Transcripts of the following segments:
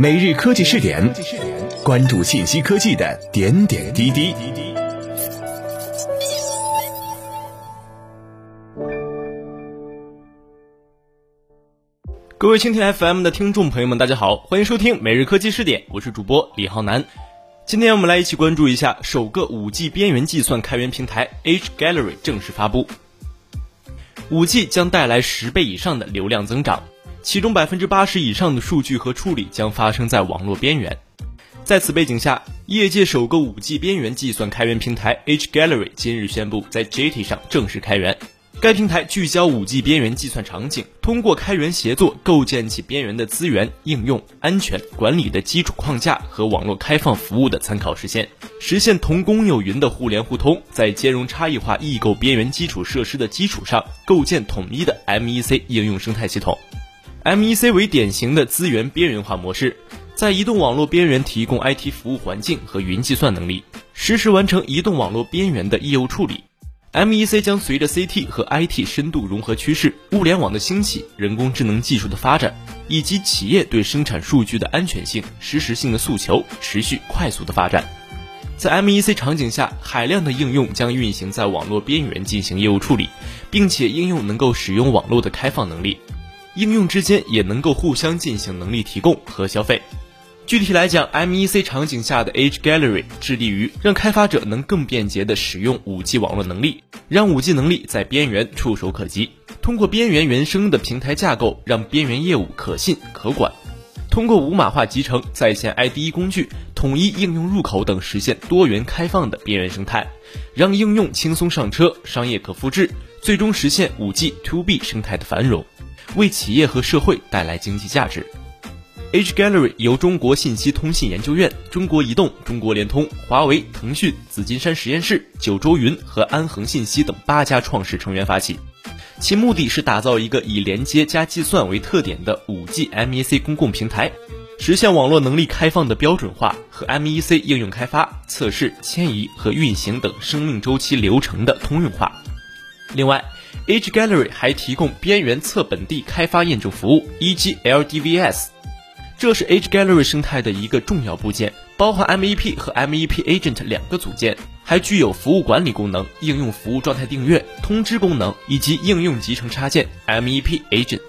每日科技试点，关注信息科技的点点滴滴。各位蜻蜓 FM 的听众朋友们，大家好，欢迎收听每日科技试点，我是主播李浩南。今天我们来一起关注一下首个五 G 边缘计算开源平台 H Gallery 正式发布。五 G 将带来十倍以上的流量增长。其中百分之八十以上的数据和处理将发生在网络边缘。在此背景下，业界首个五 G 边缘计算开源平台 H Gallery 今日宣布在 JT 上正式开源。该平台聚焦五 G 边缘计算场景，通过开源协作构建起边缘的资源、应用、安全管理的基础框架和网络开放服务的参考实现，实现同公有云的互联互通，在兼容差异化异构边缘基础设施的基础上，构建统一的 MEC 应用生态系统。MEC 为典型的资源边缘化模式，在移动网络边缘提供 IT 服务环境和云计算能力，实时完成移动网络边缘的业务处理。MEC 将随着 CT 和 IT 深度融合趋势、物联网的兴起、人工智能技术的发展，以及企业对生产数据的安全性、实时性的诉求，持续快速的发展。在 MEC 场景下，海量的应用将运行在网络边缘进行业务处理，并且应用能够使用网络的开放能力。应用之间也能够互相进行能力提供和消费。具体来讲，MEC 场景下的 H Gallery 致力于让开发者能更便捷地使用 5G 网络能力，让 5G 能力在边缘触手可及。通过边缘原生的平台架构，让边缘业务可信可管。通过无码化集成、在线 IDE 工具、统一应用入口等，实现多元开放的边缘生态，让应用轻松上车，商业可复制，最终实现 5G To B 生态的繁荣。为企业和社会带来经济价值。H Gallery 由中国信息通信研究院、中国移动、中国联通、华为、腾讯、紫金山实验室、九州云和安恒信息等八家创始成员发起，其目的是打造一个以连接加计算为特点的 5G MEC 公共平台，实现网络能力开放的标准化和 MEC 应用开发、测试、迁移和运行等生命周期流程的通用化。另外 Age Gallery 还提供边缘侧本地开发验证服务 （e.g. LDVS），这是 H Gallery 生态的一个重要部件，包含 MEP 和 MEP Agent 两个组件，还具有服务管理功能、应用服务状态订阅、通知功能以及应用集成插件 MEP Agent。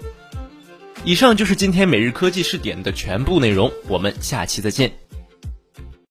以上就是今天每日科技试点的全部内容，我们下期再见。